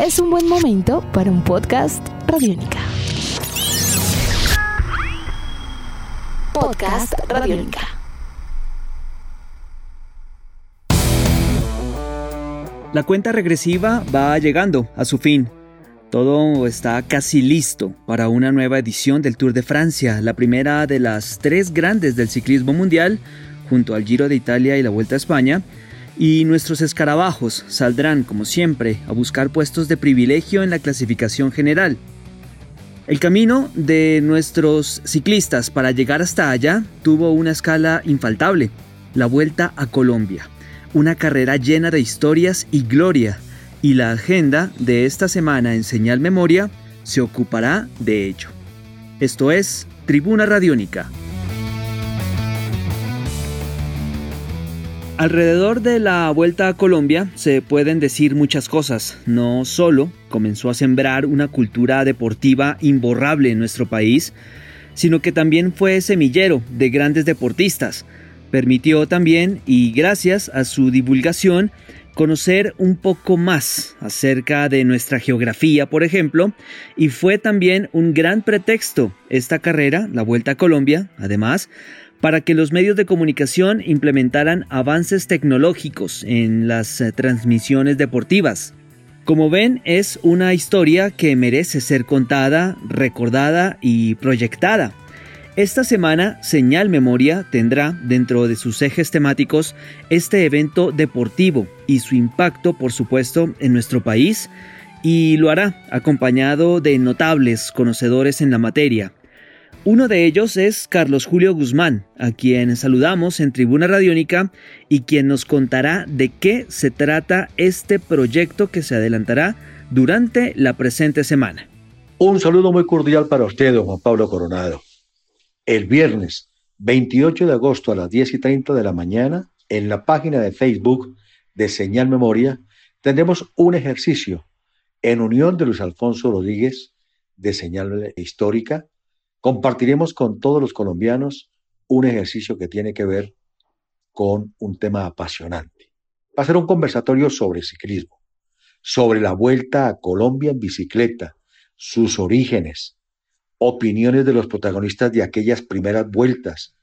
es un buen momento para un podcast Radiónica. Podcast Radiónica. La cuenta regresiva va llegando a su fin. Todo está casi listo para una nueva edición del Tour de Francia, la primera de las tres grandes del ciclismo mundial, junto al Giro de Italia y la Vuelta a España, y nuestros escarabajos saldrán, como siempre, a buscar puestos de privilegio en la clasificación general. El camino de nuestros ciclistas para llegar hasta allá tuvo una escala infaltable, la Vuelta a Colombia, una carrera llena de historias y gloria, y la agenda de esta semana en Señal Memoria se ocupará de ello. Esto es Tribuna Radiónica. Alrededor de la Vuelta a Colombia se pueden decir muchas cosas. No solo comenzó a sembrar una cultura deportiva imborrable en nuestro país, sino que también fue semillero de grandes deportistas. Permitió también, y gracias a su divulgación, conocer un poco más acerca de nuestra geografía, por ejemplo, y fue también un gran pretexto esta carrera, la Vuelta a Colombia, además, para que los medios de comunicación implementaran avances tecnológicos en las eh, transmisiones deportivas. Como ven, es una historia que merece ser contada, recordada y proyectada. Esta semana, Señal Memoria tendrá dentro de sus ejes temáticos este evento deportivo y su impacto, por supuesto, en nuestro país, y lo hará acompañado de notables conocedores en la materia, uno de ellos es Carlos Julio Guzmán, a quien saludamos en Tribuna Radiónica y quien nos contará de qué se trata este proyecto que se adelantará durante la presente semana. Un saludo muy cordial para usted, don Juan Pablo Coronado. El viernes 28 de agosto a las 10 y 30 de la mañana, en la página de Facebook de Señal Memoria, tendremos un ejercicio en unión de Luis Alfonso Rodríguez de Señal Histórica Compartiremos con todos los colombianos un ejercicio que tiene que ver con un tema apasionante. Va a ser un conversatorio sobre ciclismo, sobre la vuelta a Colombia en bicicleta, sus orígenes, opiniones de los protagonistas de aquellas primeras vueltas,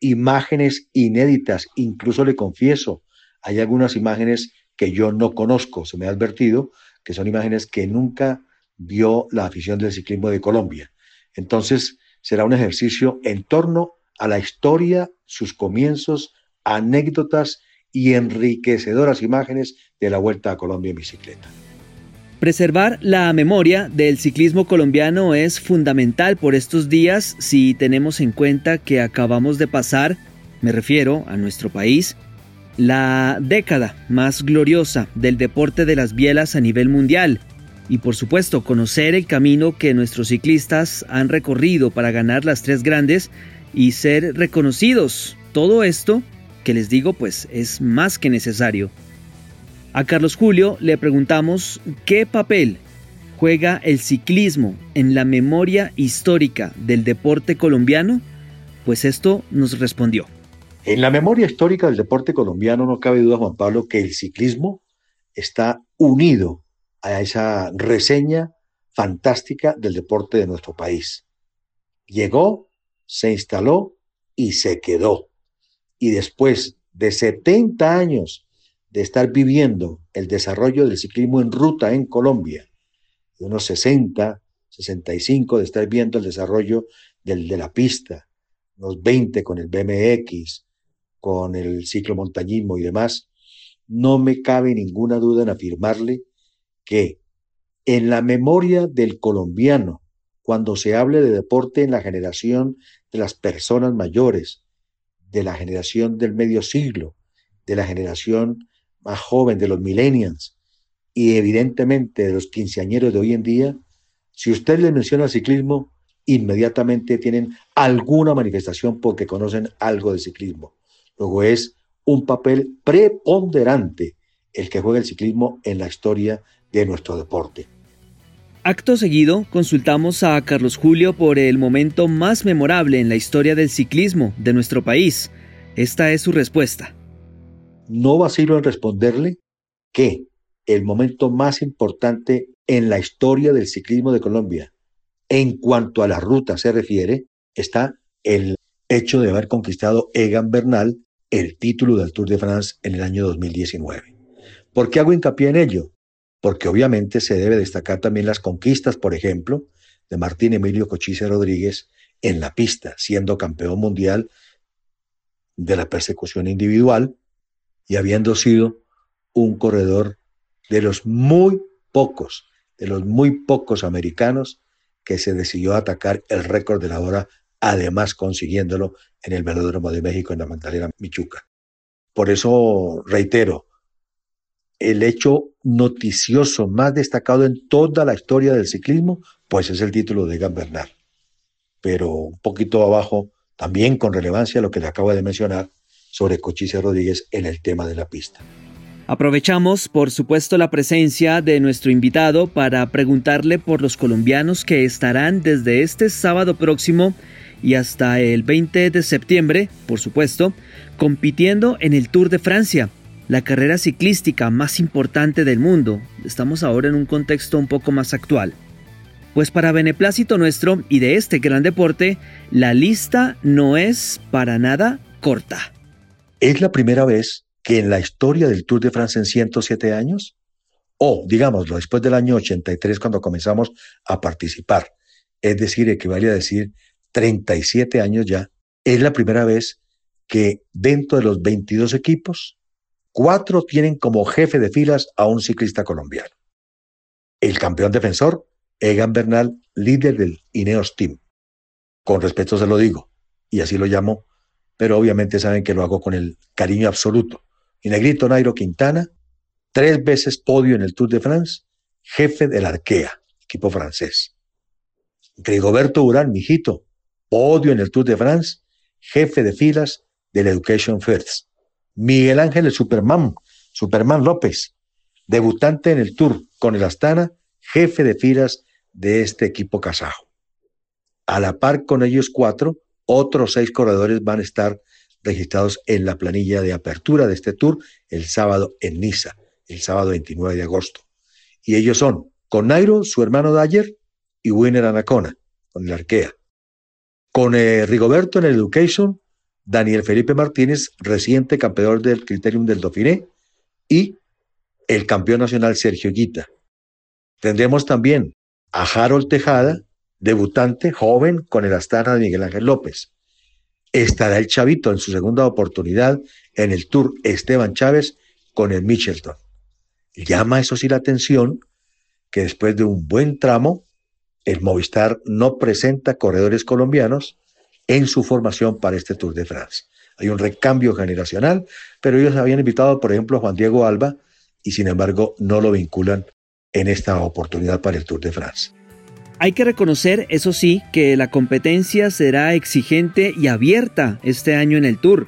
imágenes inéditas, incluso le confieso, hay algunas imágenes que yo no conozco, se me ha advertido, que son imágenes que nunca vio la afición del ciclismo de Colombia. Entonces, será un ejercicio en torno a la historia, sus comienzos, anécdotas y enriquecedoras imágenes de la Vuelta a Colombia en bicicleta. Preservar la memoria del ciclismo colombiano es fundamental por estos días si tenemos en cuenta que acabamos de pasar, me refiero a nuestro país, la década más gloriosa del deporte de las bielas a nivel mundial y por supuesto conocer el camino que nuestros ciclistas han recorrido para ganar las tres grandes y ser reconocidos. Todo esto, que les digo, pues es más que necesario. A Carlos Julio le preguntamos qué papel juega el ciclismo en la memoria histórica del deporte colombiano, pues esto nos respondió. En la memoria histórica del deporte colombiano no cabe duda, Juan Pablo, que el ciclismo está unido a esa reseña fantástica del deporte de nuestro país. Llegó, se instaló y se quedó. Y después de 70 años de estar viviendo el desarrollo del ciclismo en ruta en Colombia, de unos 60, 65 de estar viendo el desarrollo del de la pista, unos 20 con el BMX, con el ciclomontañismo y demás, no me cabe ninguna duda en afirmarle que en la memoria del colombiano, cuando se hable de deporte en la generación de las personas mayores, de la generación del medio siglo, de la generación más joven, de los millennials, y evidentemente de los quinceañeros de hoy en día, si usted le menciona ciclismo, inmediatamente tienen alguna manifestación porque conocen algo de ciclismo. Luego es un papel preponderante el que juega el ciclismo en la historia de nuestro deporte. Acto seguido, consultamos a Carlos Julio por el momento más memorable en la historia del ciclismo de nuestro país. Esta es su respuesta. No vacilo en responderle que el momento más importante en la historia del ciclismo de Colombia. En cuanto a la ruta se refiere, está el hecho de haber conquistado Egan Bernal el título del Tour de France en el año 2019. ¿Por qué hago hincapié en ello? Porque obviamente se debe destacar también las conquistas, por ejemplo, de Martín Emilio Cochise Rodríguez en la pista, siendo campeón mundial de la persecución individual y habiendo sido un corredor de los muy pocos, de los muy pocos americanos que se decidió atacar el récord de la hora, además consiguiéndolo en el Velódromo de México en la Magdalena Michuca. Por eso reitero, el hecho noticioso más destacado en toda la historia del ciclismo, pues es el título de Egan Bernal. Pero un poquito abajo, también con relevancia lo que le acabo de mencionar sobre Cochise Rodríguez en el tema de la pista. Aprovechamos, por supuesto, la presencia de nuestro invitado para preguntarle por los colombianos que estarán desde este sábado próximo y hasta el 20 de septiembre, por supuesto, compitiendo en el Tour de Francia, la carrera ciclística más importante del mundo. Estamos ahora en un contexto un poco más actual. Pues para beneplácito nuestro y de este gran deporte, la lista no es para nada corta. Es la primera vez que en la historia del Tour de Francia en 107 años, o digámoslo, después del año 83 cuando comenzamos a participar, es decir, equivale a decir 37 años ya, es la primera vez que dentro de los 22 equipos, cuatro tienen como jefe de filas a un ciclista colombiano. El campeón defensor, Egan Bernal, líder del Ineos Team. Con respeto se lo digo, y así lo llamo, pero obviamente saben que lo hago con el cariño absoluto y Negrito Nairo Quintana, tres veces podio en el Tour de France, jefe del Arkea, equipo francés. Rigoberto Urán, mijito, podio en el Tour de France, jefe de filas del Education First. Miguel Ángel el Superman, Superman López, debutante en el Tour con el Astana, jefe de filas de este equipo kazajo. A la par con ellos cuatro, otros seis corredores van a estar registrados en la planilla de apertura de este tour el sábado en Niza, el sábado 29 de agosto. Y ellos son con Nairo, su hermano Dyer, y Winner Anacona, con el Arkea. Con eh, Rigoberto en el Education, Daniel Felipe Martínez, reciente campeón del Criterium del Dauphiné, y el campeón nacional Sergio Guita. Tendremos también a Harold Tejada, debutante joven con el Astana de Miguel Ángel López estará el Chavito en su segunda oportunidad en el Tour Esteban Chávez con el Michelton. Llama eso sí la atención que después de un buen tramo, el Movistar no presenta corredores colombianos en su formación para este Tour de France. Hay un recambio generacional, pero ellos habían invitado, por ejemplo, a Juan Diego Alba y sin embargo no lo vinculan en esta oportunidad para el Tour de France. Hay que reconocer, eso sí, que la competencia será exigente y abierta este año en el Tour.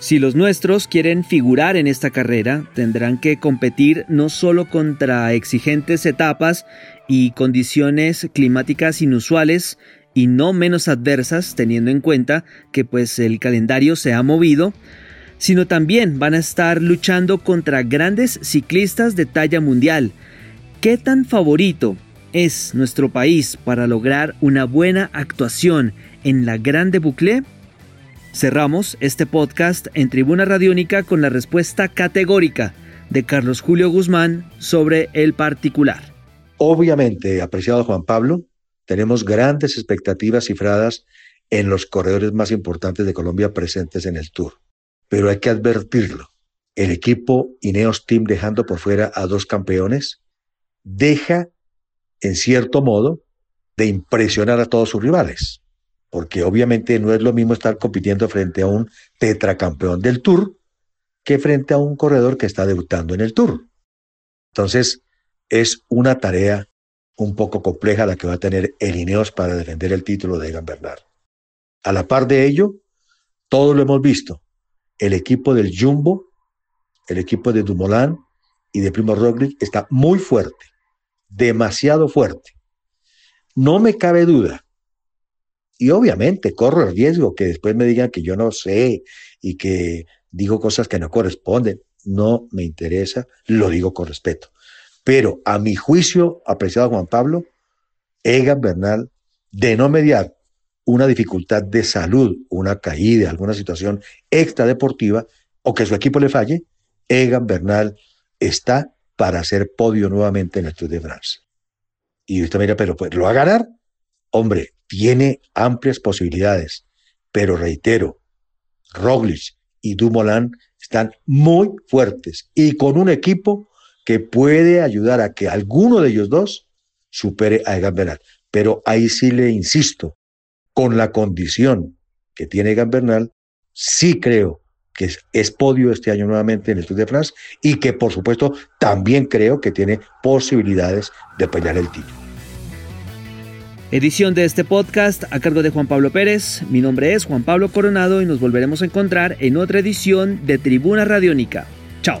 Si los nuestros quieren figurar en esta carrera, tendrán que competir no solo contra exigentes etapas y condiciones climáticas inusuales y no menos adversas, teniendo en cuenta que pues el calendario se ha movido, sino también van a estar luchando contra grandes ciclistas de talla mundial. ¿Qué tan favorito es nuestro país para lograr una buena actuación en la Grande Boucle? Cerramos este podcast en Tribuna Radiónica con la respuesta categórica de Carlos Julio Guzmán sobre el particular. Obviamente, apreciado Juan Pablo, tenemos grandes expectativas cifradas en los corredores más importantes de Colombia presentes en el Tour. Pero hay que advertirlo. El equipo Ineos Team dejando por fuera a dos campeones deja en cierto modo, de impresionar a todos sus rivales. Porque obviamente no es lo mismo estar compitiendo frente a un tetracampeón del Tour que frente a un corredor que está debutando en el Tour. Entonces, es una tarea un poco compleja la que va a tener el Ineos para defender el título de Egan Bernal. A la par de ello, todo lo hemos visto. El equipo del Jumbo, el equipo de Dumoulin y de Primo Roglic está muy fuerte demasiado fuerte. No me cabe duda. Y obviamente corro el riesgo que después me digan que yo no sé y que digo cosas que no corresponden. No me interesa, lo digo con respeto. Pero a mi juicio, apreciado Juan Pablo, Egan Bernal, de no mediar una dificultad de salud, una caída, alguna situación extradeportiva, o que su equipo le falle, Egan Bernal está para hacer podio nuevamente en el Tour de France. Y usted me dirá, pero pues, ¿lo va a ganar? Hombre, tiene amplias posibilidades, pero reitero, Roglic y Dumoulin están muy fuertes y con un equipo que puede ayudar a que alguno de ellos dos supere a Egan Bernal. Pero ahí sí le insisto, con la condición que tiene Egan Bernal, sí creo que es, podio este año nuevamente en el Tour de France y que por supuesto también creo que tiene posibilidades de pelear el título. Edición de este podcast a cargo de Juan Pablo Pérez. Mi nombre es Juan Pablo Coronado y nos volveremos a encontrar en otra edición de Tribuna Radiónica. Chao.